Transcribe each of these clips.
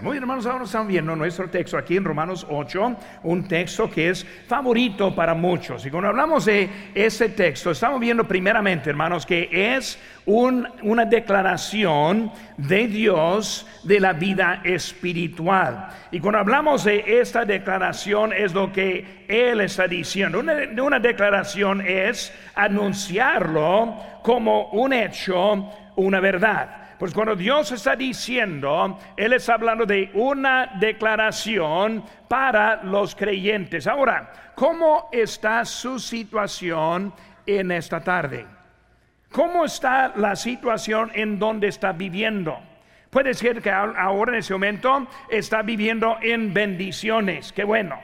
Muy bien, hermanos, ahora estamos viendo nuestro texto aquí en Romanos 8, un texto que es favorito para muchos. Y cuando hablamos de ese texto, estamos viendo primeramente, hermanos, que es una declaración de Dios de la vida espiritual. Y cuando hablamos de esta declaración, es lo que Él está diciendo. Una, una declaración es anunciarlo como un hecho, una verdad. Pues cuando Dios está diciendo, Él está hablando de una declaración para los creyentes. Ahora, ¿cómo está su situación en esta tarde? ¿Cómo está la situación en donde está viviendo? Puede ser que ahora en ese momento está viviendo en bendiciones. Qué bueno.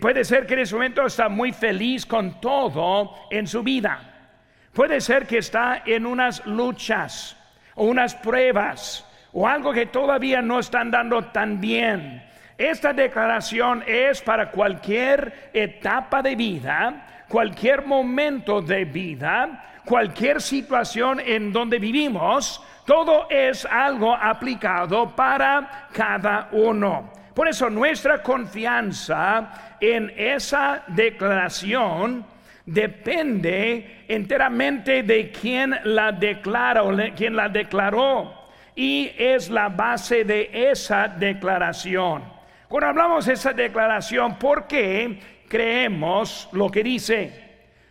Puede ser que en ese momento está muy feliz con todo en su vida. Puede ser que está en unas luchas o unas pruebas o algo que todavía no están dando tan bien. Esta declaración es para cualquier etapa de vida, cualquier momento de vida, cualquier situación en donde vivimos. Todo es algo aplicado para cada uno. Por eso nuestra confianza en esa declaración depende enteramente de quien la declara o quien la declaró y es la base de esa declaración. Cuando hablamos de esa declaración, ¿por qué creemos lo que dice?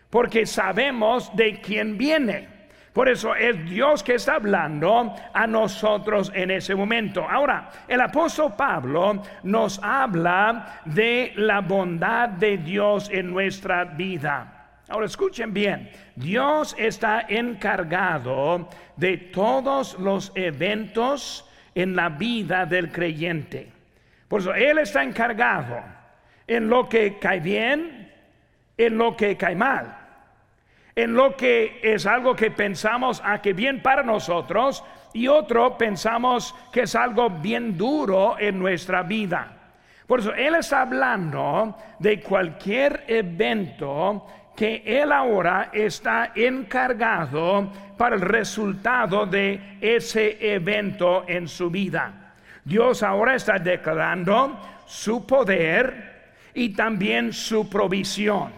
Porque sabemos de quién viene. Por eso es Dios que está hablando a nosotros en ese momento. Ahora, el apóstol Pablo nos habla de la bondad de Dios en nuestra vida. Ahora escuchen bien, Dios está encargado de todos los eventos en la vida del creyente. Por eso Él está encargado en lo que cae bien, en lo que cae mal, en lo que es algo que pensamos a ah, que bien para nosotros y otro pensamos que es algo bien duro en nuestra vida. Por eso Él está hablando de cualquier evento que Él ahora está encargado para el resultado de ese evento en su vida. Dios ahora está declarando su poder y también su provisión.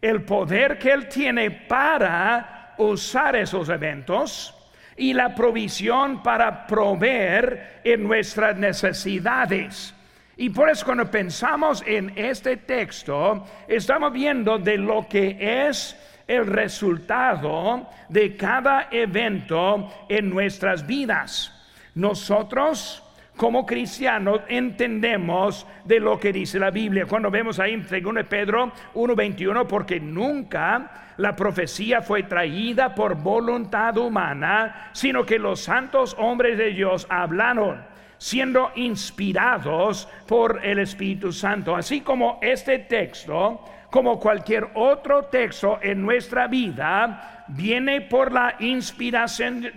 El poder que Él tiene para usar esos eventos y la provisión para proveer en nuestras necesidades. Y por eso cuando pensamos en este texto, estamos viendo de lo que es el resultado de cada evento en nuestras vidas. Nosotros como cristianos entendemos de lo que dice la Biblia. Cuando vemos ahí en 2 Pedro 1:21, porque nunca la profecía fue traída por voluntad humana, sino que los santos hombres de Dios hablaron siendo inspirados por el Espíritu Santo. Así como este texto, como cualquier otro texto en nuestra vida, viene por la inspiración,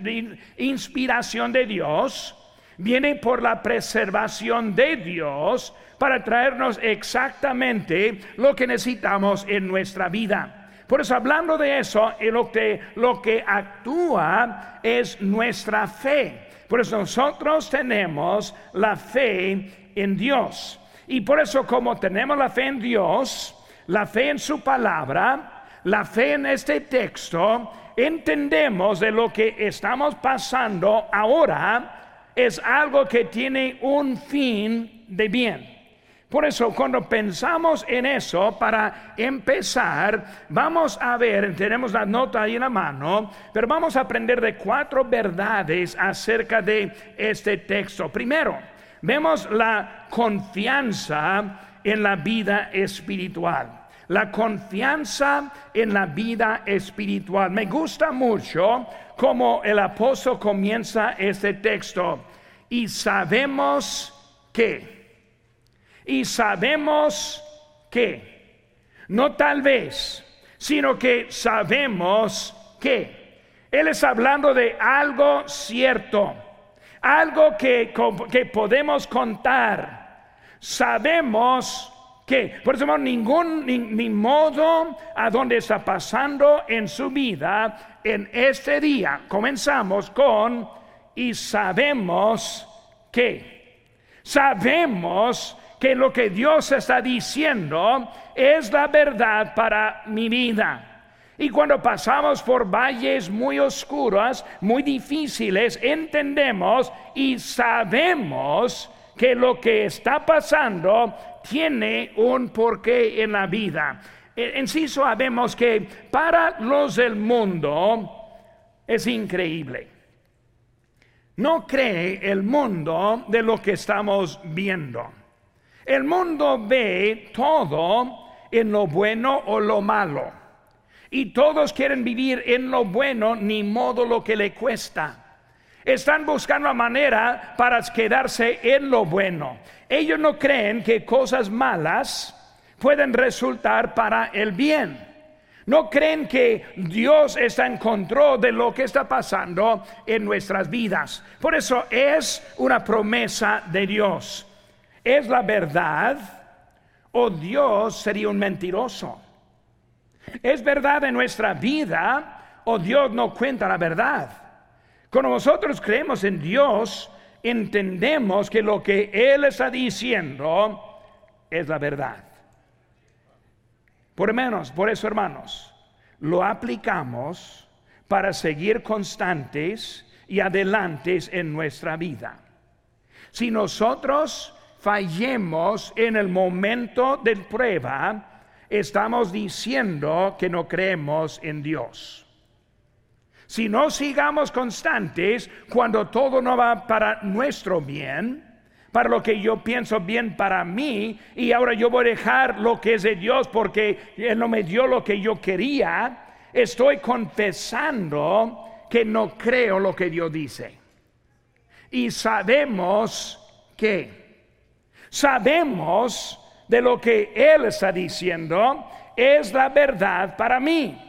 inspiración de Dios, viene por la preservación de Dios para traernos exactamente lo que necesitamos en nuestra vida. Por eso hablando de eso, lo que, lo que actúa es nuestra fe. Por eso nosotros tenemos la fe en Dios. Y por eso como tenemos la fe en Dios, la fe en su palabra, la fe en este texto, entendemos de lo que estamos pasando ahora es algo que tiene un fin de bien. Por eso, cuando pensamos en eso, para empezar, vamos a ver, tenemos la nota ahí en la mano, pero vamos a aprender de cuatro verdades acerca de este texto. Primero, vemos la confianza en la vida espiritual. La confianza en la vida espiritual. Me gusta mucho cómo el apóstol comienza este texto. Y sabemos que y sabemos que, no tal vez, sino que sabemos que. Él está hablando de algo cierto, algo que, que podemos contar. Sabemos que, por eso ningún ni, modo a dónde está pasando en su vida en este día. Comenzamos con y sabemos que. Sabemos que lo que Dios está diciendo es la verdad para mi vida. Y cuando pasamos por valles muy oscuros, muy difíciles, entendemos y sabemos que lo que está pasando tiene un porqué en la vida. En sí sabemos que para los del mundo es increíble. No cree el mundo de lo que estamos viendo. El mundo ve todo en lo bueno o lo malo. Y todos quieren vivir en lo bueno, ni modo lo que le cuesta. Están buscando la manera para quedarse en lo bueno. Ellos no creen que cosas malas pueden resultar para el bien. No creen que Dios está en control de lo que está pasando en nuestras vidas. Por eso es una promesa de Dios. ¿Es la verdad o Dios sería un mentiroso? ¿Es verdad en nuestra vida o Dios no cuenta la verdad? Cuando nosotros creemos en Dios, entendemos que lo que Él está diciendo es la verdad. Por menos, por eso hermanos, lo aplicamos para seguir constantes y adelantes en nuestra vida. Si nosotros fallemos en el momento de prueba, estamos diciendo que no creemos en Dios. Si no sigamos constantes cuando todo no va para nuestro bien, para lo que yo pienso bien para mí, y ahora yo voy a dejar lo que es de Dios porque Él no me dio lo que yo quería, estoy confesando que no creo lo que Dios dice. Y sabemos que sabemos de lo que Él está diciendo es la verdad para mí.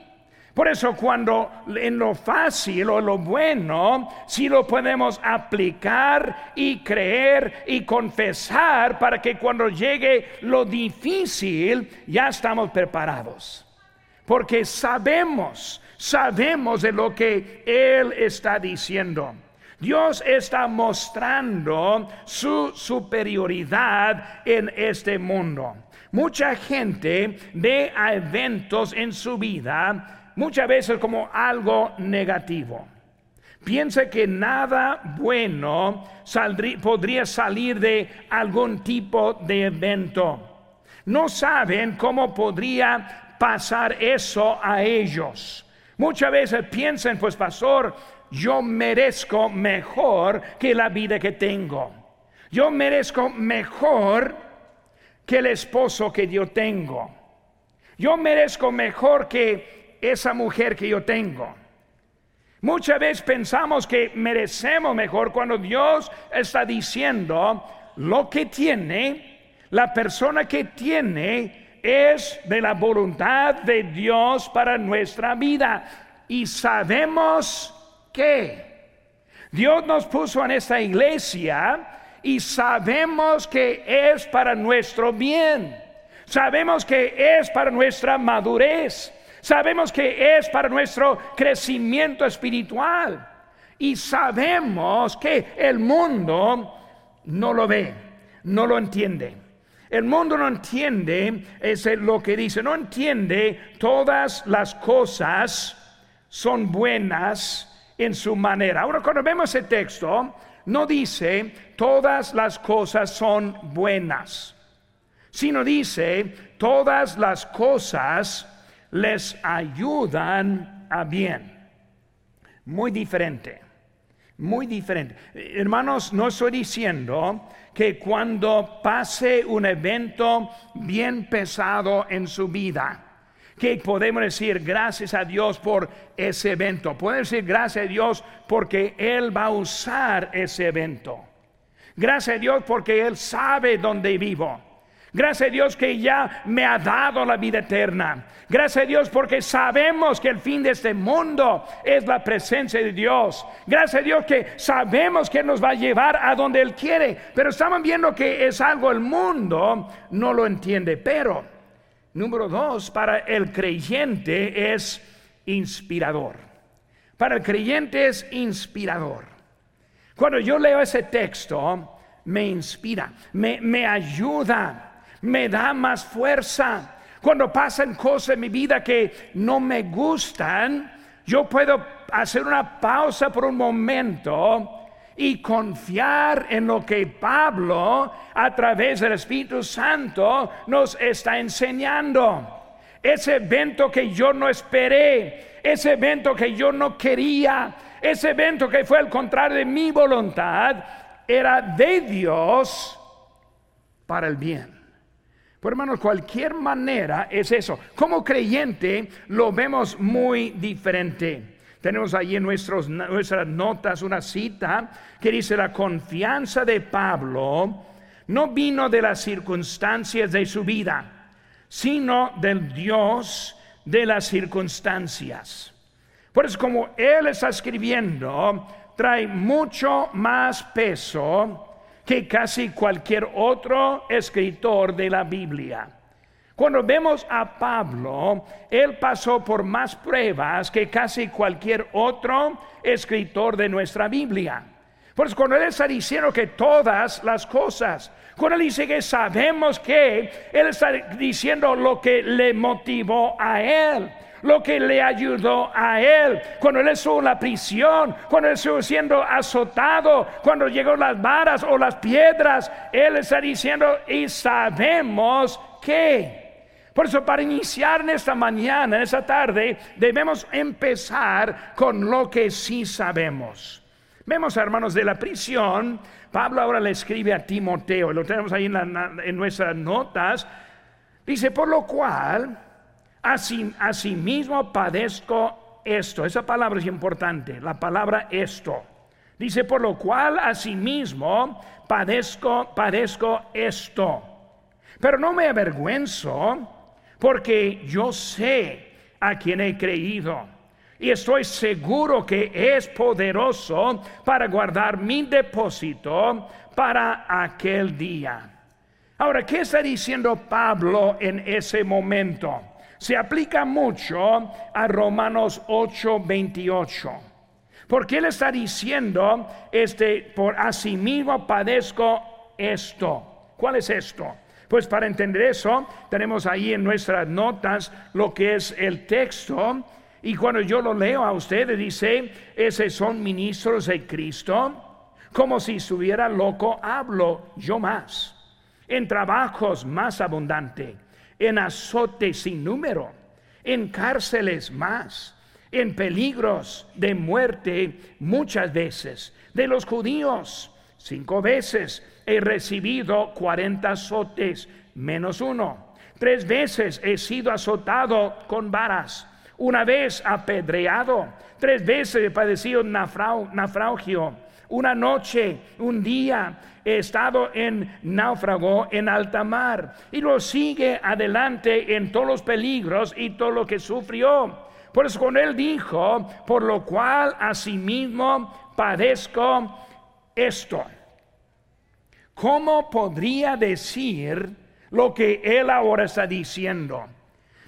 Por eso cuando en lo fácil o lo bueno, si lo podemos aplicar y creer y confesar para que cuando llegue lo difícil ya estamos preparados. Porque sabemos, sabemos de lo que Él está diciendo. Dios está mostrando su superioridad en este mundo. Mucha gente ve a eventos en su vida muchas veces como algo negativo. Piensa que nada bueno podría salir de algún tipo de evento. No saben cómo podría pasar eso a ellos. Muchas veces piensan, pues pastor, yo merezco mejor que la vida que tengo. Yo merezco mejor que el esposo que yo tengo. Yo merezco mejor que esa mujer que yo tengo. Muchas veces pensamos que merecemos mejor cuando Dios está diciendo lo que tiene, la persona que tiene es de la voluntad de Dios para nuestra vida. Y sabemos Dios nos puso en esta iglesia y sabemos que es para nuestro bien. Sabemos que es para nuestra madurez. Sabemos que es para nuestro crecimiento espiritual. Y sabemos que el mundo no lo ve, no lo entiende. El mundo no entiende es lo que dice, no entiende todas las cosas son buenas en su manera. Ahora, cuando vemos el texto, no dice todas las cosas son buenas, sino dice todas las cosas les ayudan a bien. Muy diferente, muy diferente. Hermanos, no estoy diciendo que cuando pase un evento bien pesado en su vida, que podemos decir gracias a Dios por ese evento. Podemos decir gracias a Dios porque Él va a usar ese evento. Gracias a Dios porque Él sabe dónde vivo. Gracias a Dios que ya me ha dado la vida eterna. Gracias a Dios porque sabemos que el fin de este mundo es la presencia de Dios. Gracias a Dios que sabemos que nos va a llevar a donde Él quiere. Pero estamos viendo que es algo el mundo no lo entiende. Pero Número dos, para el creyente es inspirador. Para el creyente es inspirador. Cuando yo leo ese texto, me inspira, me, me ayuda, me da más fuerza. Cuando pasan cosas en mi vida que no me gustan, yo puedo hacer una pausa por un momento y confiar en lo que Pablo a través del Espíritu Santo nos está enseñando. Ese evento que yo no esperé, ese evento que yo no quería, ese evento que fue al contrario de mi voluntad, era de Dios para el bien. Por hermanos, cualquier manera es eso. Como creyente lo vemos muy diferente. Tenemos ahí en nuestras notas una cita que dice, la confianza de Pablo no vino de las circunstancias de su vida, sino del Dios de las circunstancias. Por eso como él está escribiendo, trae mucho más peso que casi cualquier otro escritor de la Biblia. Cuando vemos a Pablo, él pasó por más pruebas que casi cualquier otro escritor de nuestra Biblia. Por eso cuando él está diciendo que todas las cosas, cuando él dice que sabemos que, él está diciendo lo que le motivó a él lo que le ayudó a él cuando él estuvo en la prisión, cuando él estuvo siendo azotado, cuando llegó las varas o las piedras, él está diciendo y sabemos que por eso para iniciar en esta mañana, en esta tarde, debemos empezar con lo que sí sabemos. Vemos, hermanos, de la prisión, Pablo ahora le escribe a Timoteo, lo tenemos ahí en, nuestras notas, dice, por lo cual, así, mismo padezco esto. Esa palabra es importante, la palabra esto. Dice, por lo cual asimismo padezco, padezco esto. Pero no me avergüenzo porque yo sé a quien he creído y estoy seguro que es poderoso para guardar mi depósito para aquel día. Ahora, ¿qué está diciendo Pablo en ese momento? Se aplica mucho a Romanos 8:28. Porque él está diciendo, este, por mismo padezco esto. ¿Cuál es esto? Pues para entender eso, tenemos ahí en nuestras notas lo que es el texto. Y cuando yo lo leo a ustedes, dice, esos son ministros de Cristo. Como si estuviera loco, hablo yo más. En trabajos más abundante, en azotes sin número, en cárceles más, en peligros de muerte muchas veces, de los judíos cinco veces he recibido cuarenta azotes menos uno. Tres veces he sido azotado con varas. Una vez apedreado. Tres veces he padecido naufragio. Una noche, un día he estado en náufrago en alta mar. Y lo sigue adelante en todos los peligros y todo lo que sufrió. Por eso cuando él dijo, por lo cual asimismo padezco esto. ¿Cómo podría decir lo que él ahora está diciendo?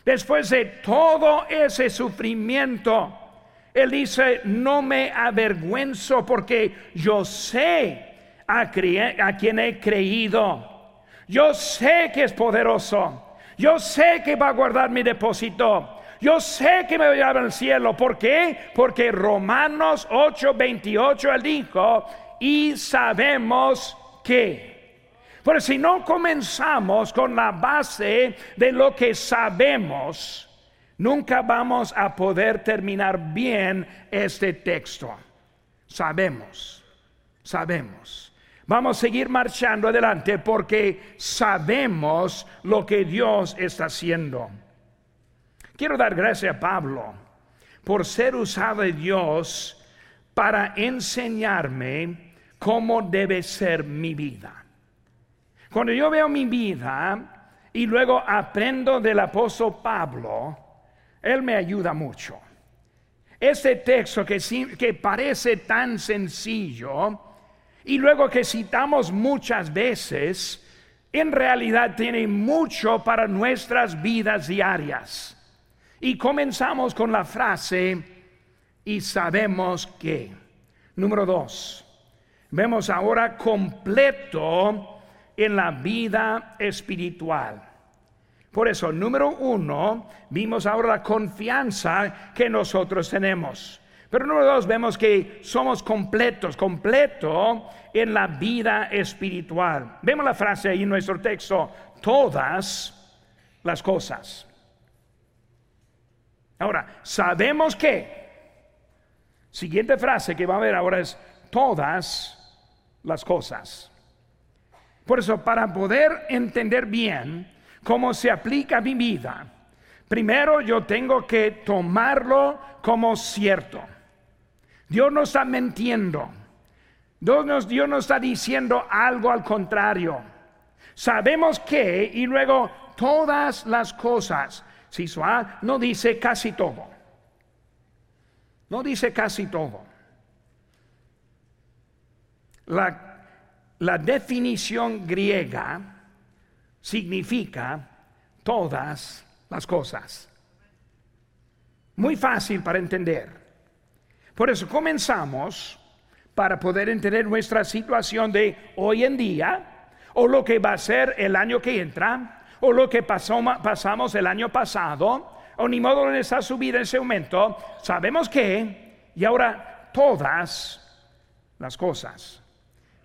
Después de todo ese sufrimiento, él dice, no me avergüenzo porque yo sé a, a quien he creído. Yo sé que es poderoso. Yo sé que va a guardar mi depósito. Yo sé que me voy a al cielo. ¿Por qué? Porque Romanos 8:28 él dijo, y sabemos qué. Pero si no comenzamos con la base de lo que sabemos, nunca vamos a poder terminar bien este texto. Sabemos, sabemos. Vamos a seguir marchando adelante porque sabemos lo que Dios está haciendo. Quiero dar gracias a Pablo por ser usado de Dios para enseñarme cómo debe ser mi vida. Cuando yo veo mi vida y luego aprendo del apóstol Pablo, él me ayuda mucho. Este texto que, que parece tan sencillo y luego que citamos muchas veces, en realidad tiene mucho para nuestras vidas diarias. Y comenzamos con la frase, y sabemos que. Número dos, Vemos ahora completo en la vida espiritual. Por eso, número uno, vimos ahora la confianza que nosotros tenemos. Pero número dos, vemos que somos completos, completo en la vida espiritual. Vemos la frase ahí en nuestro texto, todas las cosas. Ahora, sabemos que, siguiente frase que va a haber ahora es, todas las cosas. Por eso, para poder entender bien cómo se aplica a mi vida, primero yo tengo que tomarlo como cierto. Dios no está mintiendo. Dios no, está diciendo algo al contrario. Sabemos que, y luego todas las cosas, si no dice casi todo. No dice casi todo. La, definición griega significa todas las cosas. Muy fácil para entender. Por eso comenzamos para poder entender nuestra situación de hoy en día o lo que va a ser el año que entra o lo que pasó, pasamos el año pasado o ni modo en esa subida en ese momento. Sabemos que y ahora todas las cosas.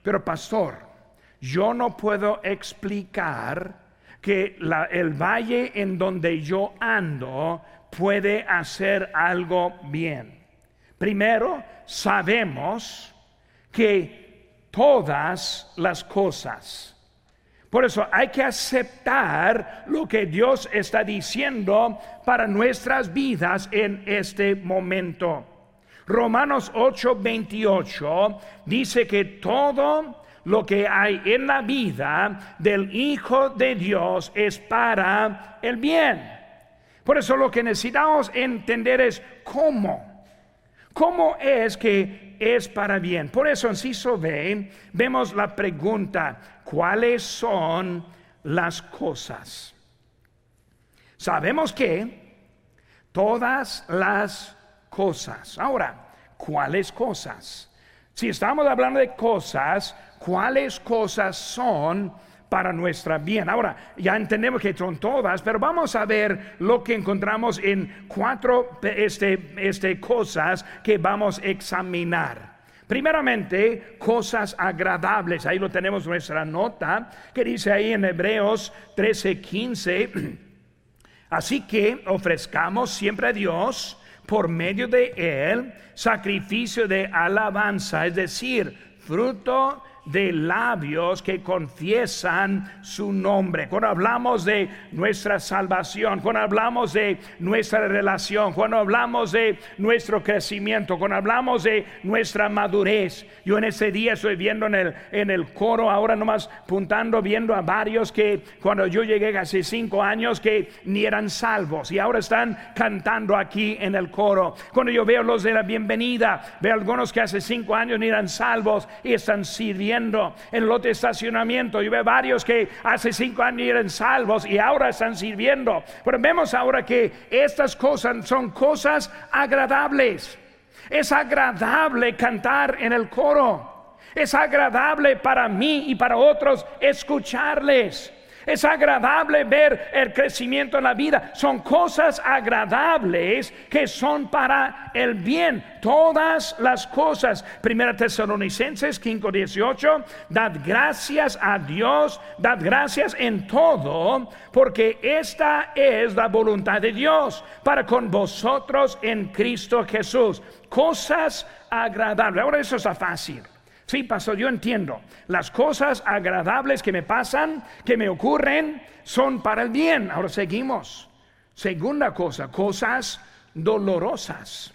Pero pastor, yo no puedo explicar que el valle en donde yo ando puede hacer algo bien. Primero, sabemos que todas las cosas. Por eso hay que aceptar lo que Dios está diciendo para nuestras vidas en este momento. Romanos 8:28 dice que todo lo que hay en la vida del Hijo de Dios es para el bien. Por eso lo que necesitamos entender es cómo. ¿Cómo es que es para bien? Por eso en Ciso B vemos la pregunta, ¿cuáles son las cosas? Sabemos que todas las cosas. Ahora, ¿cuáles cosas? Si estamos hablando de cosas, ¿cuáles cosas son para nuestra bien. Ahora, ya entendemos que son todas, pero vamos a ver lo que encontramos en cuatro este, este, cosas que vamos a examinar. Primeramente, cosas agradables. Ahí lo tenemos nuestra nota que dice ahí en Hebreos 13:15. Así que ofrezcamos siempre a Dios por medio de Él sacrificio de alabanza, es decir, fruto de labios que confiesan su nombre. Cuando hablamos de nuestra salvación, cuando hablamos de nuestra relación, cuando hablamos de nuestro crecimiento, cuando hablamos de nuestra madurez. Yo en ese día estoy viendo en el, en el coro, ahora nomás puntando, viendo a varios que cuando yo llegué hace cinco años que ni eran salvos y ahora están cantando aquí en el coro. Cuando yo veo los de la bienvenida, veo algunos que hace cinco años ni eran salvos y están sirviendo en lote de estacionamiento. Yo veo varios que hace cinco años eran salvos y ahora están sirviendo. Pero vemos ahora que estas cosas son cosas agradables. Es agradable cantar en el coro. Es agradable para mí y para otros escucharles. Es agradable ver el crecimiento en la vida. Son cosas agradables que son para el bien. Todas las cosas. Primera Tesalonicenses 5:18. Dad gracias a Dios. Dad gracias en todo. Porque esta es la voluntad de Dios para con vosotros en Cristo Jesús. Cosas agradables. Ahora eso está fácil. Sí, pastor, yo entiendo. Las cosas agradables que me pasan, que me ocurren, son para el bien. Ahora seguimos. Segunda cosa, cosas dolorosas.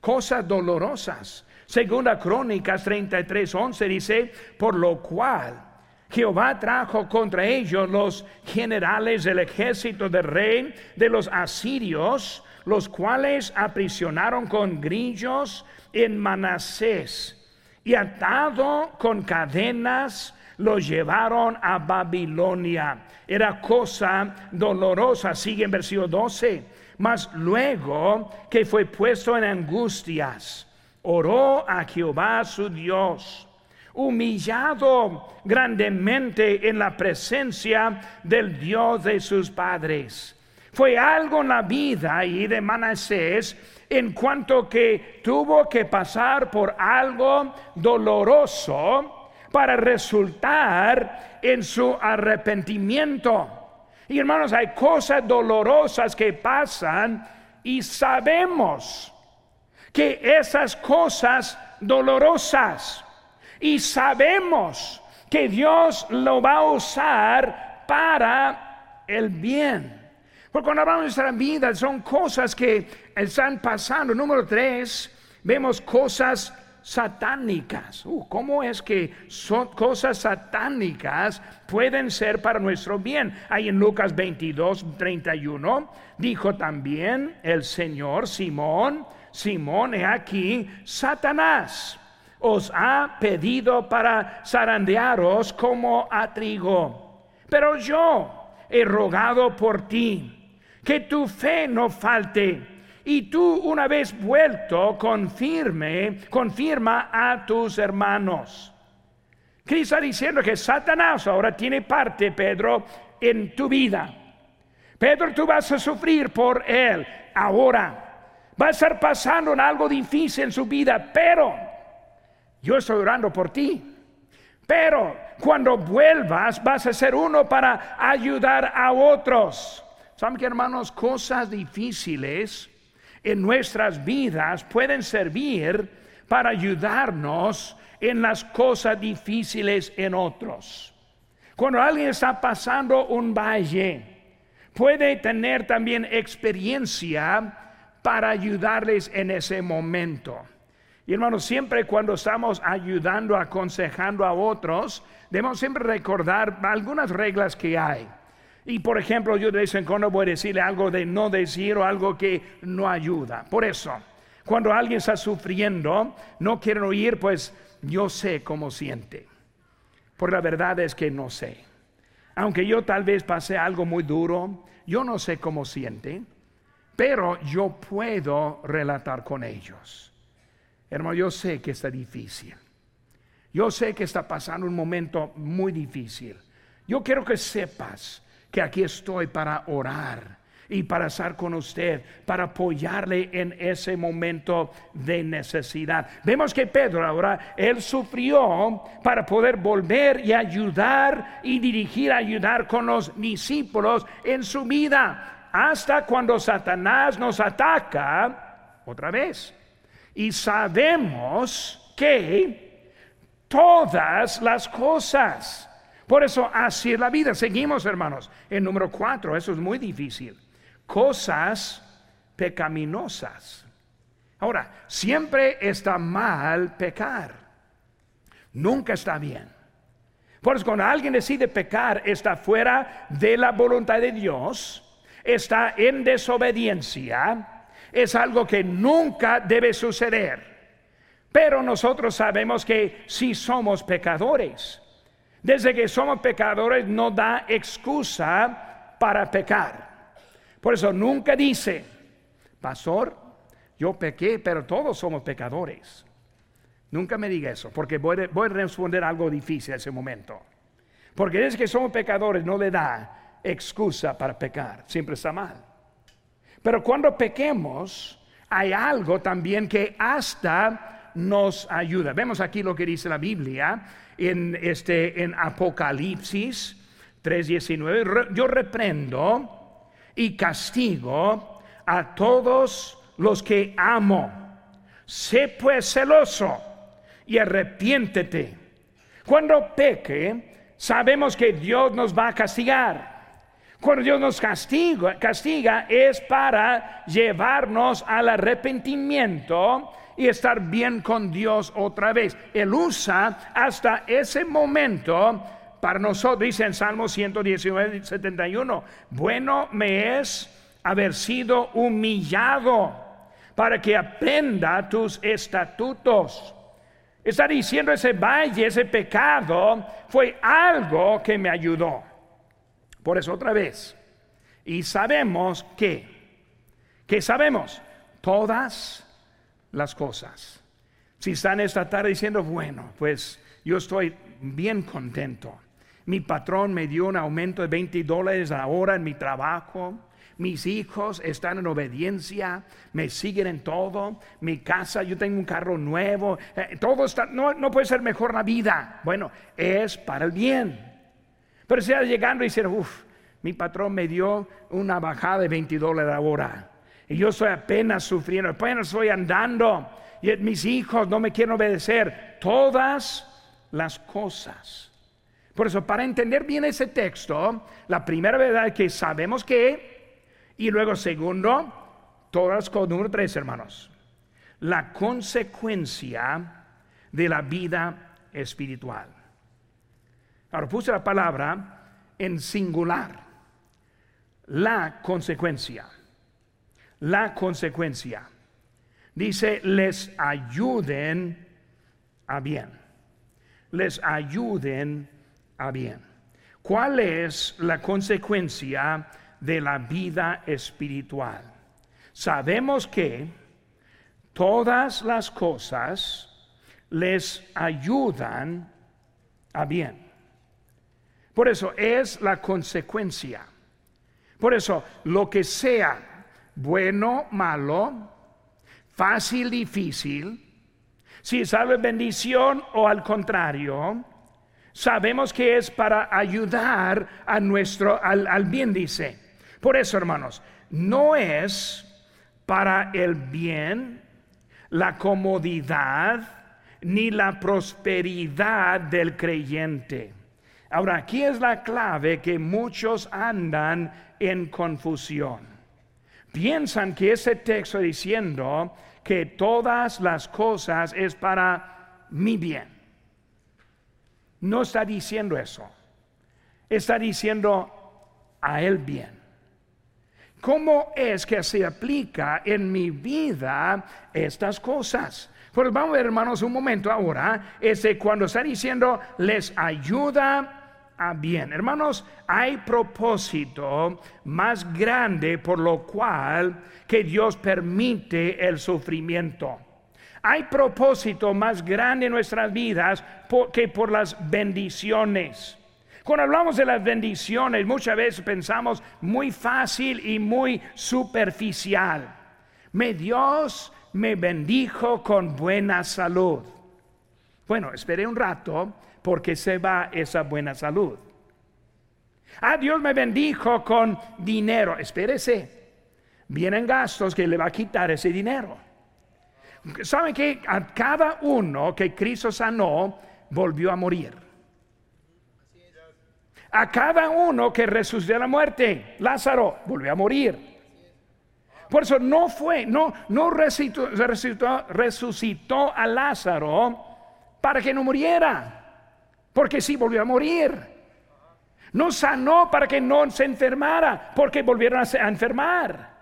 Cosas dolorosas. Segunda Crónicas 33, 11 dice, por lo cual Jehová trajo contra ellos los generales del ejército del rey de los asirios, los cuales aprisionaron con grillos en Manasés y atado con cadenas lo llevaron a Babilonia. Era cosa dolorosa, sigue en versículo 12. Mas luego que fue puesto en angustias, oró a Jehová su Dios. humillado grandemente en la presencia del Dios de sus padres. Fue algo en la vida ahí de Manasés en cuanto que tuvo que pasar por algo doloroso para resultar en su arrepentimiento. Y hermanos, hay cosas dolorosas que pasan y sabemos que esas cosas dolorosas y sabemos que Dios lo va a usar para el bien. Porque cuando hablamos de nuestra vida son cosas que están pasando. Número tres, vemos cosas satánicas. Uh, ¿Cómo es que son cosas satánicas pueden ser para nuestro bien? Ahí en Lucas 22, 31, dijo también el Señor, Simón, Simón, he aquí, Satanás os ha pedido para zarandearos como a trigo. Pero yo he rogado por ti que tu fe no falte. Y tú una vez vuelto, confirme, confirma a tus hermanos. Cristo está diciendo que Satanás ahora tiene parte, Pedro, en tu vida. Pedro, tú vas a sufrir por él ahora. Va a estar pasando en algo difícil en su vida, pero yo estoy orando por ti. Pero cuando vuelvas vas a ser uno para ayudar a otros. ¿Saben que hermanos? Cosas difíciles en nuestras vidas pueden servir para ayudarnos en las cosas difíciles en otros. Cuando alguien está pasando un valle, puede tener también experiencia para ayudarles en ese momento. Y hermanos, siempre cuando estamos ayudando, aconsejando a otros, debemos siempre recordar algunas reglas que hay. Y por ejemplo, yo de vez en cuando voy a decirle algo de no decir o algo que no ayuda. Por eso, cuando alguien está sufriendo, no quieren oír, pues yo sé cómo siente. Por la verdad es que no sé. Aunque yo tal vez pasé algo muy duro, yo no sé cómo siente, pero yo puedo relatar con ellos. Hermano, yo sé que está difícil. Yo sé que está pasando un momento muy difícil. Yo quiero que sepas que aquí estoy para orar y para estar con usted, para apoyarle en ese momento de necesidad. Vemos que Pedro ahora, él sufrió para poder volver y ayudar y dirigir, ayudar con los discípulos en su vida, hasta cuando Satanás nos ataca otra vez. Y sabemos que todas las cosas, por eso así es la vida. Seguimos, hermanos. En número cuatro, eso es muy difícil. Cosas pecaminosas. Ahora, siempre está mal pecar. Nunca está bien. Por eso cuando alguien decide pecar, está fuera de la voluntad de Dios, está en desobediencia, es algo que nunca debe suceder. Pero nosotros sabemos que si somos pecadores, desde que somos pecadores no da excusa para pecar. Por eso nunca dice, pastor, yo pequé, pero todos somos pecadores. Nunca me diga eso, porque voy, a responder algo difícil en ese momento. Porque desde que somos pecadores no le da excusa para pecar, siempre está mal. Pero cuando pequemos, hay algo también que hasta nos ayuda. Vemos aquí lo que dice la Biblia en, este, en Apocalipsis 3:19, yo reprendo y castigo a todos los que amo. Sé pues celoso y arrepiéntete. Cuando peque, sabemos que Dios nos va a castigar. Cuando Dios nos castiga, castiga es para llevarnos al arrepentimiento y estar bien con Dios otra vez. Él usa hasta ese momento para nosotros, dice en Salmo 119, 71, bueno me es haber sido humillado para que aprenda tus estatutos. Está diciendo ese valle, ese pecado, fue algo que me ayudó. Por eso otra vez. Y sabemos que, que sabemos, todas las cosas. Si están esta tarde diciendo, bueno, pues yo estoy bien contento. Mi patrón me dio un aumento de 20 dólares la hora en mi trabajo. Mis hijos están en obediencia, me siguen en todo. Mi casa, yo tengo un carro nuevo. Eh, todo está, no, no, puede ser mejor la vida. Bueno, es para el bien. Pero si llegando y decir, uff, mi patrón me dio una bajada de 20 dólares la hora. Y yo estoy apenas sufriendo, apenas estoy andando. Y mis hijos no me quieren obedecer. Todas las cosas. Por eso, para entender bien ese texto, la primera verdad es que sabemos que, y luego segundo, todas las cosas, número tres, hermanos, la consecuencia de la vida espiritual. Ahora puse la palabra en singular. La consecuencia. La consecuencia. Dice, les ayuden a bien les ayuden a bien. ¿Cuál es la consecuencia de la vida espiritual? Sabemos que todas las cosas les ayudan a bien. Por eso es la consecuencia. Por eso, lo que sea bueno, malo, fácil, difícil, si sabe bendición o al contrario, sabemos que es para ayudar a nuestro, al, al bien, dice. Por eso, hermanos, no es para el bien, la comodidad, ni la prosperidad del creyente. Ahora, aquí es la clave que muchos andan en confusión. Piensan que ese texto diciendo que todas las cosas es para mi bien. No está diciendo eso. Está diciendo a él bien. ¿Cómo es que se aplica en mi vida estas cosas? Pues vamos a ver, hermanos, un momento ahora. Ese cuando está diciendo les ayuda bien. Hermanos, hay propósito más grande por lo cual que Dios permite el sufrimiento. Hay propósito más grande en nuestras vidas que por las bendiciones. Cuando hablamos de las bendiciones, muchas veces pensamos muy fácil y muy superficial. Me Dios me bendijo con buena salud. Bueno, esperé un rato porque se va esa buena salud. Ah, Dios me bendijo con dinero. Espérese. Vienen gastos que le va a quitar ese dinero. ¿Saben que a cada uno que Cristo sanó volvió a morir? A cada uno que resucitó de la muerte, Lázaro volvió a morir. Por eso no fue, no, no resucitó, resucitó a Lázaro para que no muriera porque sí volvió a morir. No sanó para que no se enfermara, porque volvieron a, enfermar.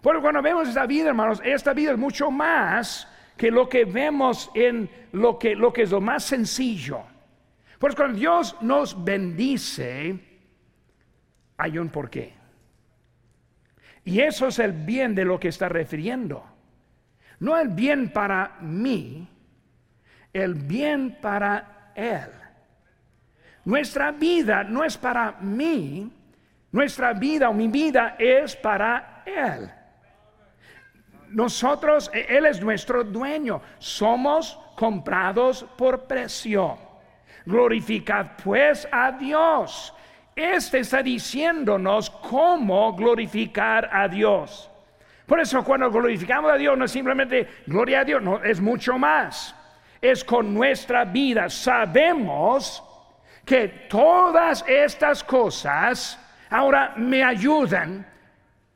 Porque cuando vemos esta vida, hermanos, esta vida es mucho más que lo que vemos en lo que, lo que es lo más sencillo. Pues cuando Dios nos bendice, hay un porqué. Y eso es el bien de lo que está refiriendo. No el bien para mí, el bien para Él. Nuestra vida no es para mí, nuestra vida o mi vida es para Él. Nosotros, e, Él es nuestro dueño, somos comprados por precio. Glorificad pues a Dios. Este está diciéndonos cómo glorificar a Dios. Por eso cuando glorificamos a Dios no es simplemente gloria a Dios, no, es mucho más. Es con nuestra vida. Sabemos que todas estas cosas ahora me ayudan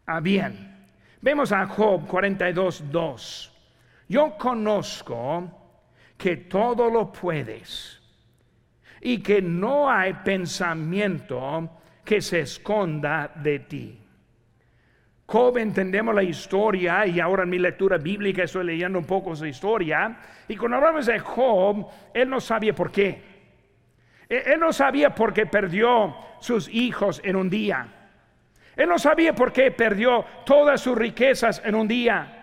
a bien. Vemos a Job 42, 2. Yo conozco que todo lo puedes y que no hay pensamiento que se esconda de ti. Job entendemos la historia y ahora en mi lectura bíblica estoy leyendo un poco su historia y cuando hablamos de Job, él no sabía por qué. Él no sabía por qué perdió sus hijos en un día. Él no sabía por qué perdió todas sus riquezas en un día.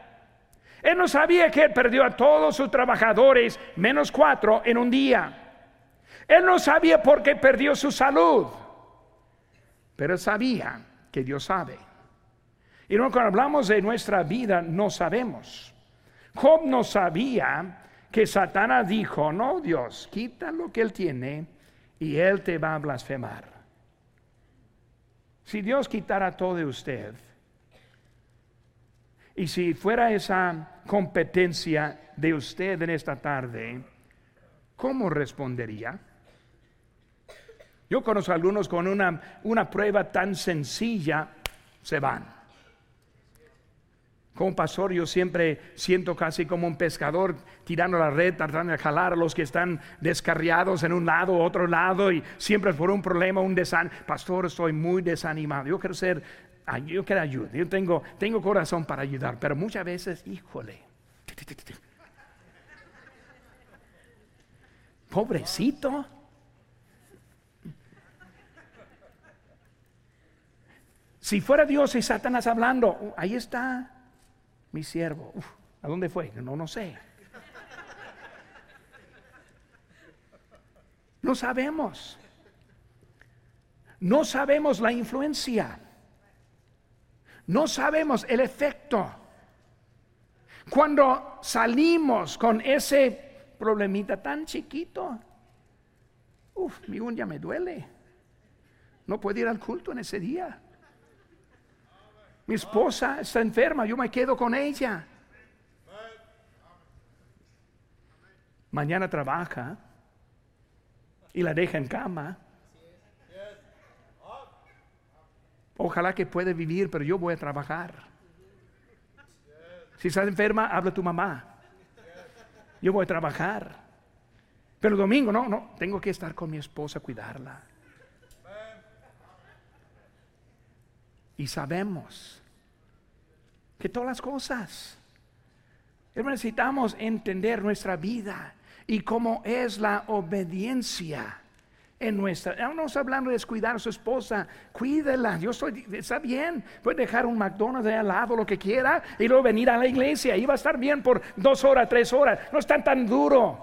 Él no sabía que él perdió a todos sus trabajadores, menos cuatro, en un día. Él no sabía por qué perdió su salud, pero sabía que Dios sabe. Y cuando hablamos de nuestra vida, no sabemos. Job no sabía que Satanás dijo, no Dios, quita lo que él tiene y él te va a blasfemar. Si Dios quitara todo de usted, y si fuera esa competencia de usted en esta tarde, ¿cómo respondería? Yo conozco a algunos con una, una prueba tan sencilla, se van. Como pastor yo siempre siento casi como un pescador tirando la red, tratando de jalar a los que están descarriados en un lado, otro lado y siempre por un problema, un desánimo. Pastor, estoy muy desanimado. Yo quiero ser, yo quiero ayudar. Yo tengo, tengo corazón para ayudar, pero muchas veces, híjole. Pobrecito. Si fuera Dios y Satanás hablando, ahí está mi siervo. ¿A dónde fue? No, no sé. No sabemos. No sabemos la influencia. No sabemos el efecto. Cuando salimos con ese problemita tan chiquito, uf, mi uña me duele. No puedo ir al culto en ese día. Mi esposa está enferma, yo me quedo con ella. Mañana trabaja y la deja en cama. Ojalá que pueda vivir, pero yo voy a trabajar. Si estás enferma, habla tu mamá. Yo voy a trabajar. Pero domingo, no, no, tengo que estar con mi esposa, cuidarla. Y sabemos que todas las cosas. Necesitamos entender nuestra vida y cómo es la obediencia en nuestra. Estamos hablando de descuidar a su esposa, cuídela. Yo estoy, está bien. Puede dejar un McDonald's de al lado, lo que quiera, y luego venir a la iglesia. Y va a estar bien por dos horas, tres horas. No es tan, tan duro.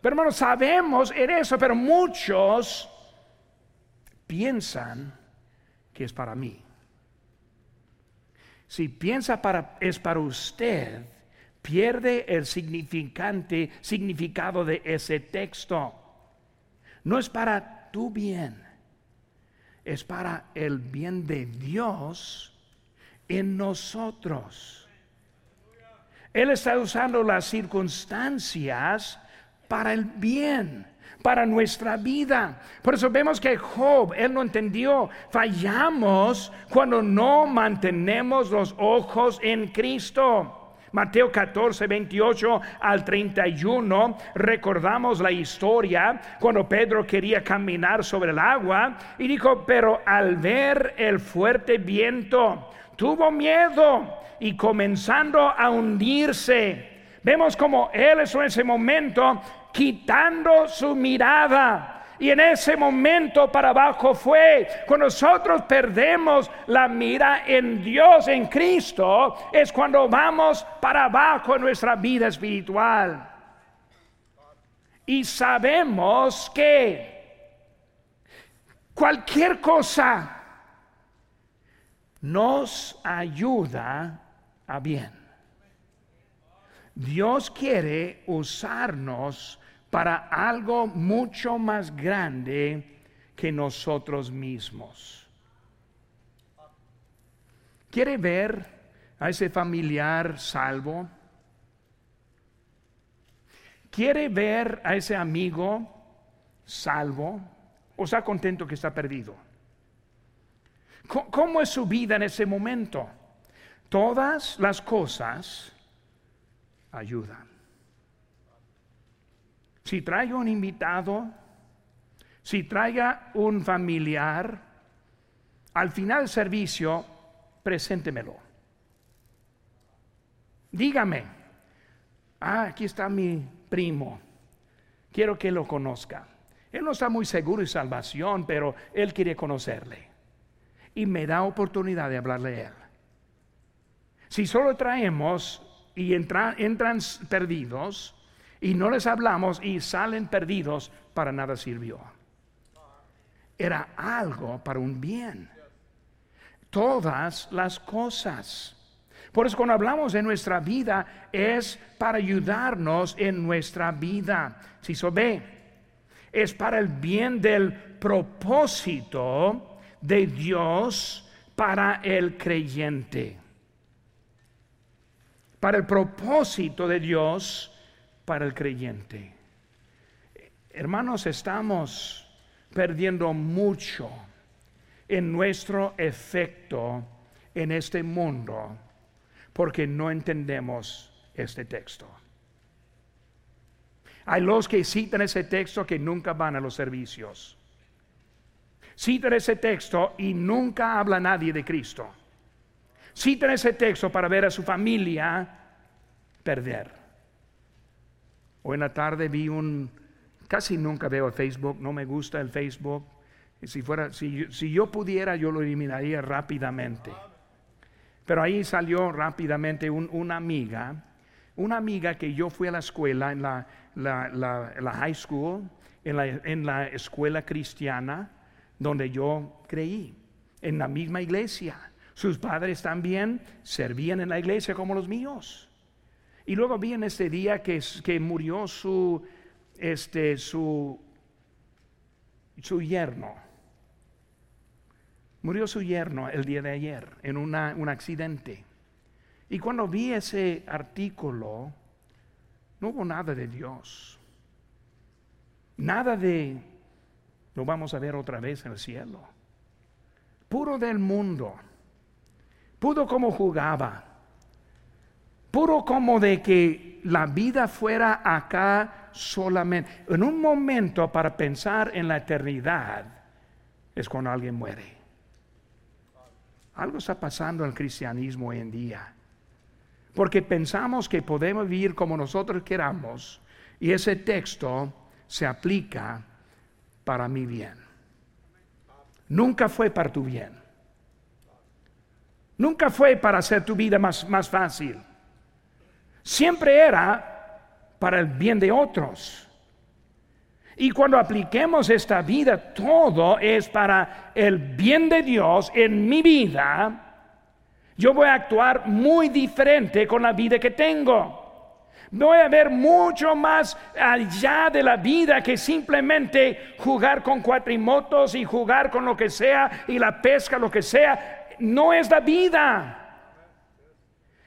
Pero hermanos, sabemos en eso, pero muchos piensan es para mí. Si piensa para, es para usted, pierde el significante, significado de ese texto. No es para tu bien, es para el bien de Dios en nosotros. Él está usando las circunstancias para el bien para nuestra vida. Por eso vemos que Job, él no entendió, fallamos cuando no mantenemos los ojos en Cristo. Mateo 14, 28 al 31, recordamos la historia cuando Pedro quería caminar sobre el agua y dijo, pero al ver el fuerte viento, tuvo miedo y comenzando a hundirse. Vemos como él en ese momento quitando su mirada. Y en ese momento para abajo fue. Cuando nosotros perdemos la mira en Dios, en Cristo, es cuando vamos para abajo en nuestra vida espiritual. Y sabemos que cualquier cosa nos ayuda a bien. Dios quiere usarnos para algo mucho más grande que nosotros mismos. ¿Quiere ver a ese familiar salvo? ¿Quiere ver a ese amigo salvo? ¿O está contento que está perdido? ¿Cómo es su vida en ese momento? Todas las cosas ayudan. Si traigo un invitado, si traiga un familiar, al final del servicio, preséntemelo. Dígame, ah, aquí está mi primo, quiero que lo conozca. Él no está muy seguro de salvación, pero él quiere conocerle. Y me da oportunidad de hablarle a él. Si solo traemos y entran perdidos, y no les hablamos y salen perdidos, para nada sirvió. Era algo para un bien. Todas las cosas. Por eso cuando hablamos de nuestra vida es para ayudarnos en nuestra vida. Si so ve, es para el bien del propósito de Dios para el creyente. Para el propósito de Dios para el creyente. Hermanos, estamos perdiendo mucho en nuestro efecto en este mundo porque no entendemos este texto. Hay los que citan ese texto que nunca van a los servicios. Citan ese texto y nunca habla nadie de Cristo. Citan ese texto para ver a su familia perder. Hoy en la tarde vi un, casi nunca veo Facebook, no me gusta el Facebook. si, fuera, si, si yo pudiera, yo lo eliminaría rápidamente. Pero ahí salió rápidamente una amiga, una amiga que yo fui a la escuela, en la, la, high school, en la, en la escuela cristiana, donde yo creí, en la misma iglesia. Sus padres también servían en la iglesia como los míos. Y luego vi en ese día que, que murió su, este, su, su yerno. Murió su yerno el día de ayer en un accidente. Y cuando vi ese artículo, no hubo nada de Dios. Nada de, lo vamos a ver otra vez en el cielo. Puro del mundo. Puro como jugaba. Puro como de que la vida fuera acá solamente. En un momento para pensar en la eternidad es cuando alguien muere. Algo está pasando en el cristianismo hoy en día. Porque pensamos que podemos vivir como nosotros queramos y ese texto se aplica para mi bien. Nunca fue para tu bien. Nunca fue para hacer tu vida más, más fácil. Siempre era para el bien de otros. Y cuando apliquemos esta vida, todo es para el bien de Dios en mi vida. Yo voy a actuar muy diferente con la vida que tengo. Voy a ver mucho más allá de la vida que simplemente jugar con cuatrimotos y jugar con lo que sea y la pesca, lo que sea. No es la vida.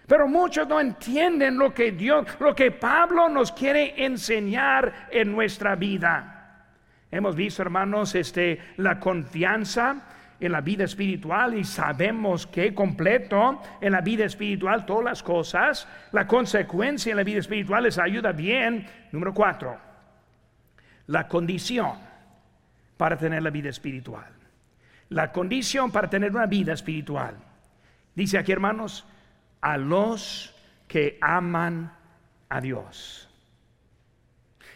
Pero muchos no entienden lo que Dios, lo que Pablo nos quiere enseñar en nuestra vida. Hemos visto, hermanos, este, la confianza en la vida espiritual y sabemos que completo en la vida espiritual todas las cosas, la consecuencia en la vida espiritual les ayuda bien. Número cuatro, la condición para tener la vida espiritual. La condición para tener una vida espiritual. Dice aquí, hermanos, a los que aman a Dios.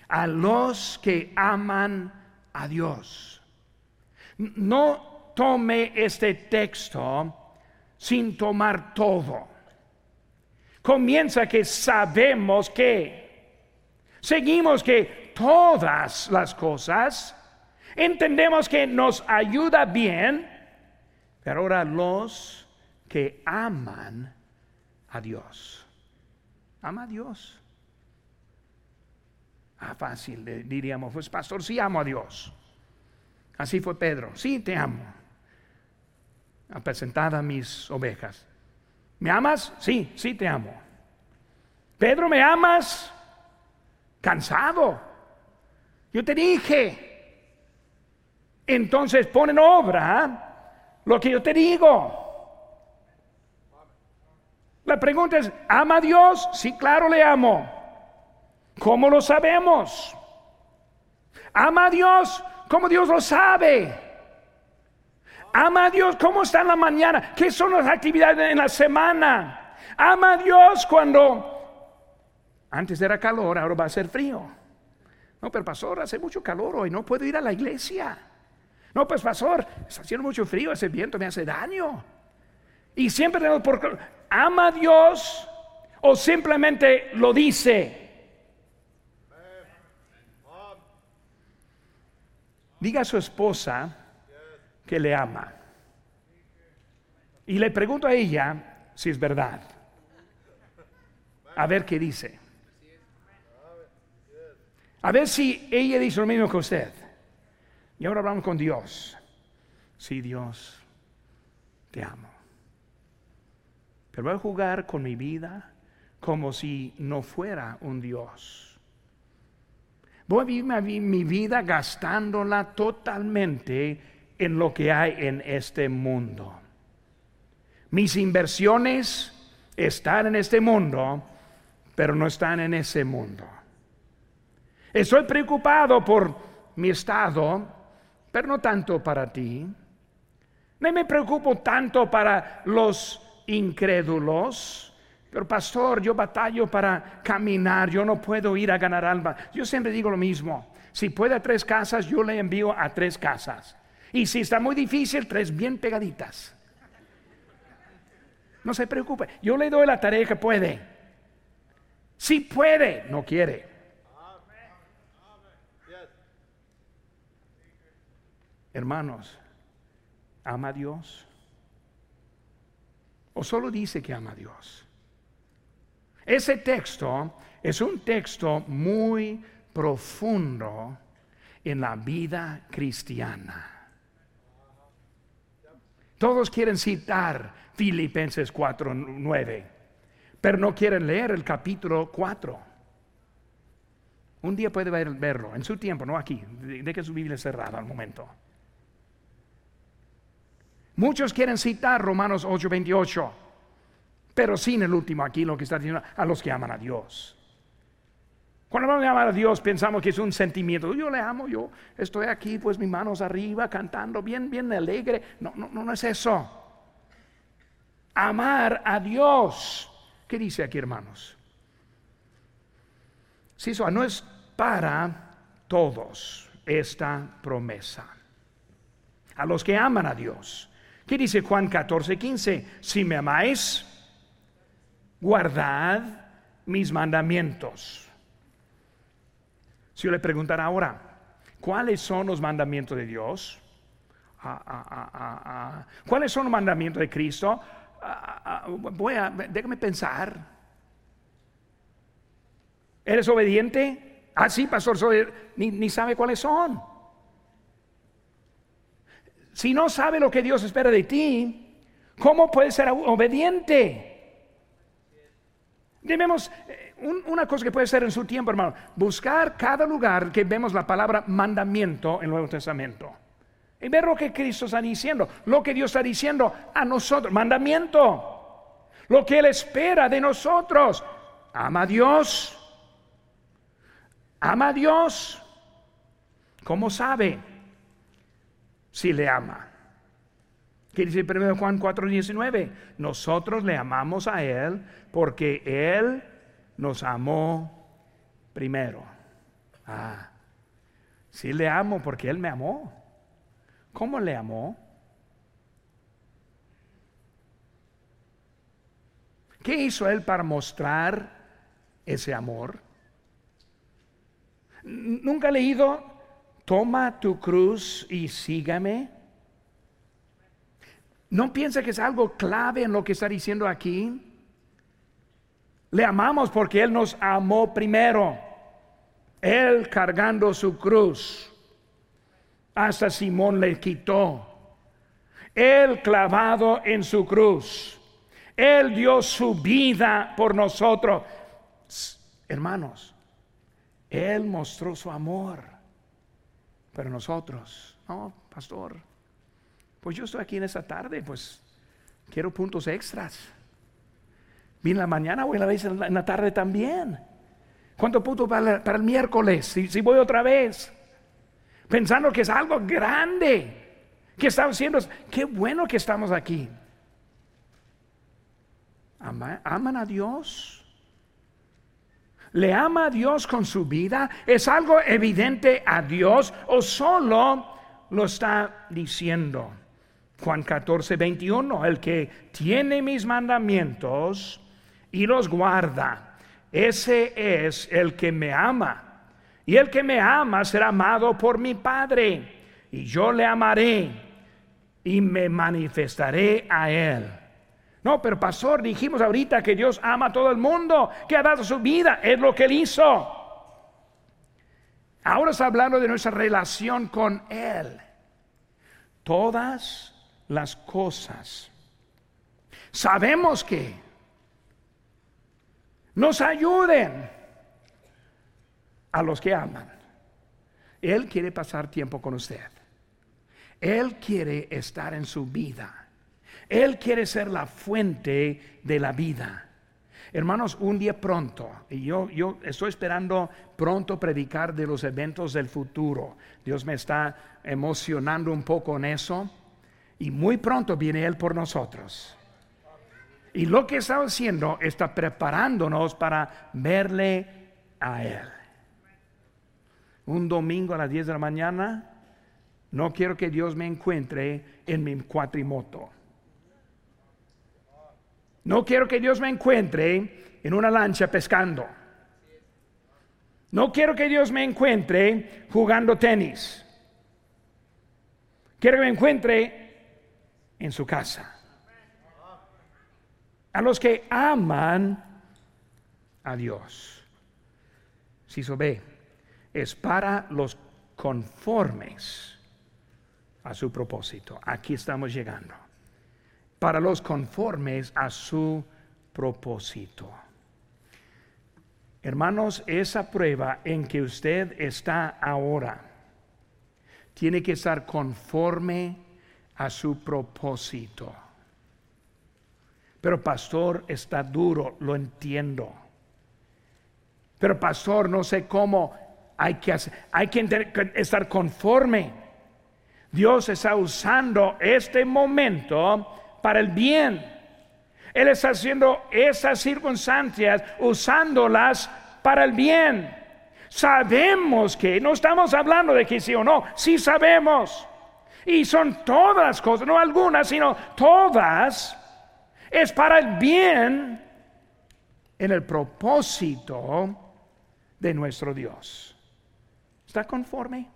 A los que aman a Dios. No tome este texto sin tomar todo. Comienza que sabemos que, seguimos que todas las cosas, entendemos que nos ayuda bien, pero ahora los que aman a Dios. Ama a Dios. Ah, fácil, diríamos, pues pastor, sí amo a Dios. Así fue Pedro, sí te amo. Apresentada mis ovejas. ¿Me amas? Sí, sí te amo. Pedro, ¿me amas? Cansado. Yo te dije. Entonces pon en obra lo que yo te digo. La pregunta es, ¿ama a Dios? Sí, claro, le amo. ¿Cómo lo sabemos? ¿Ama a Dios? ¿Cómo Dios lo sabe? ¿Ama a Dios? ¿Cómo está en la mañana? ¿Qué son las actividades en la semana? ¿Ama a Dios cuando antes era calor, ahora va a ser frío? No, pero pastor, hace mucho calor hoy, no puedo ir a la iglesia. No, pues pastor, está haciendo mucho frío, ese viento me hace daño. Y siempre tenemos por ama a Dios o simplemente lo dice. diga a su esposa que le ama. Y le pregunto a ella si es verdad. A ver qué dice. A ver si ella dice lo mismo que usted. Y ahora hablamos con Dios. Sí, Dios, te amo. Pero voy a jugar con mi vida como si no fuera un Dios. Voy a vivir mi vida gastándola totalmente en lo que hay en este mundo. Mis inversiones están en este mundo, pero no están en ese mundo. Estoy preocupado por mi estado, pero no tanto para ti. No me preocupo tanto para los incrédulos. Pero pastor, yo batallo para caminar, yo no puedo ir a ganar alma. Yo siempre digo lo mismo. Si puede a tres casas, yo le envío a tres casas. Y si está muy difícil, tres bien pegaditas. No se preocupe. Yo le doy la tarea que puede. Si puede, no quiere. Hermanos, ¿ama a Dios? ¿O solo dice que ama a Dios? Ese texto es un texto muy profundo en la vida cristiana. Todos quieren citar Filipenses 4:9, pero no quieren leer el capítulo 4. Un día puede verlo, en su tiempo, no aquí, de que su Biblia cerrada al momento. Muchos quieren citar Romanos 8:28, pero sin el último aquí lo que está diciendo a los que aman a Dios. Cuando vamos a amar a Dios pensamos que es un sentimiento. Yo le amo, yo estoy aquí, pues mis manos arriba, cantando bien, bien alegre. No, no, no es eso. Amar a Dios. ¿Qué dice aquí, hermanos? Si eso no es para todos esta promesa. A los que aman a Dios. ¿Qué dice Juan 14, 15? Si me amáis, guardad mis mandamientos. Si yo le preguntara ahora, ¿cuáles son los mandamientos de Dios? Ah, ah, ah, ¿Cuáles son los mandamientos de Cristo? déjame pensar. ¿Eres obediente? Ah, sí, pastor, ni, ni sabe cuáles son. Si no sabe lo que Dios espera de ti, ¿cómo puedes ser obediente? Debemos, eh, una cosa que puede ser en su tiempo, hermano, buscar cada lugar que vemos la palabra mandamiento en el Nuevo Testamento. Y ver lo que Cristo está diciendo, lo que Dios está diciendo a nosotros, mandamiento, lo que Él espera de nosotros. Ama a Dios, ama a Dios. ¿Cómo sabe? Si le ama. ¿Qué dice 1 Juan 4:19? Nosotros le amamos a Él porque Él nos amó primero. Ah, sí le amo porque Él me amó. ¿Cómo le amó? ¿Qué hizo Él para mostrar ese amor? Nunca he leído toma tu cruz y sígame. ¿No piensa que es algo clave en lo que está diciendo aquí? Le amamos porque Él nos amó primero. Él cargando su cruz. Hasta Simón le quitó. Él clavado en su cruz. Él dio su vida por nosotros. Hermanos, Él mostró su amor. Pero nosotros, no, pastor, pues yo estoy aquí en esta tarde, pues quiero puntos extras. Vine en la mañana, voy a la vez en la, tarde también. ¿Cuánto puntos para, el miércoles? Si, si, voy otra vez. Pensando que es algo grande. Que estamos haciendo. Qué bueno que estamos aquí. ¿Aman a Dios? ¿Le ama a Dios con su vida? ¿Es algo evidente a Dios o solo lo está diciendo? Juan 14, 21, el que tiene mis mandamientos y los guarda, ese es el que me ama. Y el que me ama será amado por mi Padre. y yo le amaré y me manifestaré a él. No, pero pastor, dijimos ahorita que Dios ama a todo el mundo, que ha dado su vida, es lo que él hizo. Ahora está hablando de nuestra relación con Él. Todas las cosas. Sabemos que nos ayuden a los que aman. Él quiere pasar tiempo con usted. Él quiere estar en su vida. Él quiere ser la fuente de la vida. Hermanos, un día pronto, y yo, yo estoy esperando pronto predicar de los eventos del futuro. Dios me está emocionando un poco en eso. Y muy pronto viene Él por nosotros. Y lo que está haciendo está preparándonos para verle a Él. Un domingo a las 10 de la mañana, no quiero que Dios me encuentre en mi cuatrimoto. No quiero que Dios me encuentre en una lancha pescando. No quiero que Dios me encuentre jugando tenis. Quiero que me encuentre en su casa. A los que aman a Dios. Si ve, es para los conformes a su propósito. Aquí estamos llegando para los conformes a su propósito. Hermanos, esa prueba en que usted está ahora tiene que estar conforme a su propósito. Pero pastor, está duro, lo entiendo. Pero pastor, no sé cómo hay que hacer, hay que estar conforme. Dios está usando este momento para el bien. Él está haciendo esas circunstancias, usándolas para el bien. Sabemos que, no estamos hablando de que sí o no, sí sabemos. Y son todas las cosas, no algunas, sino todas, es para el bien en el propósito de nuestro Dios. ¿Está conforme?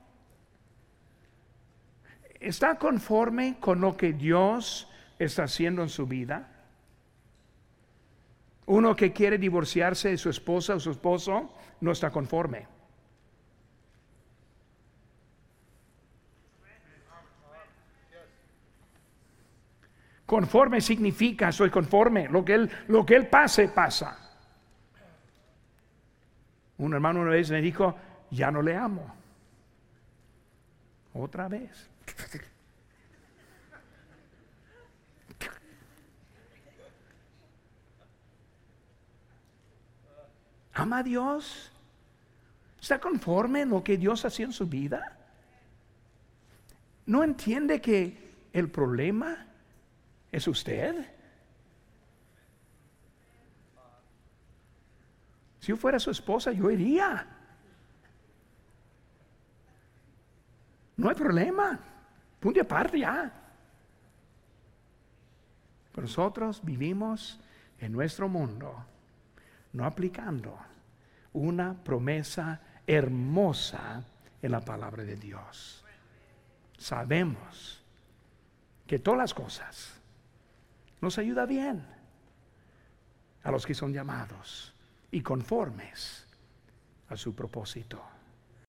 ¿Está conforme con lo que Dios está haciendo en su vida? Uno que quiere divorciarse de su esposa o su esposo no está conforme. Conforme significa soy conforme. Lo que él, lo que él pase, pasa. Un hermano una vez me dijo, ya no le amo. Otra vez. ¿Ama a Dios? ¿Está conforme en lo que Dios hacía en su vida? ¿No entiende que el problema es usted? Si yo fuera su esposa, yo iría. No hay problema. Punto aparte ya. Nosotros vivimos en nuestro mundo no aplicando una promesa hermosa en la palabra de Dios. Sabemos que todas las cosas nos ayuda bien a los que son llamados y conformes a su propósito.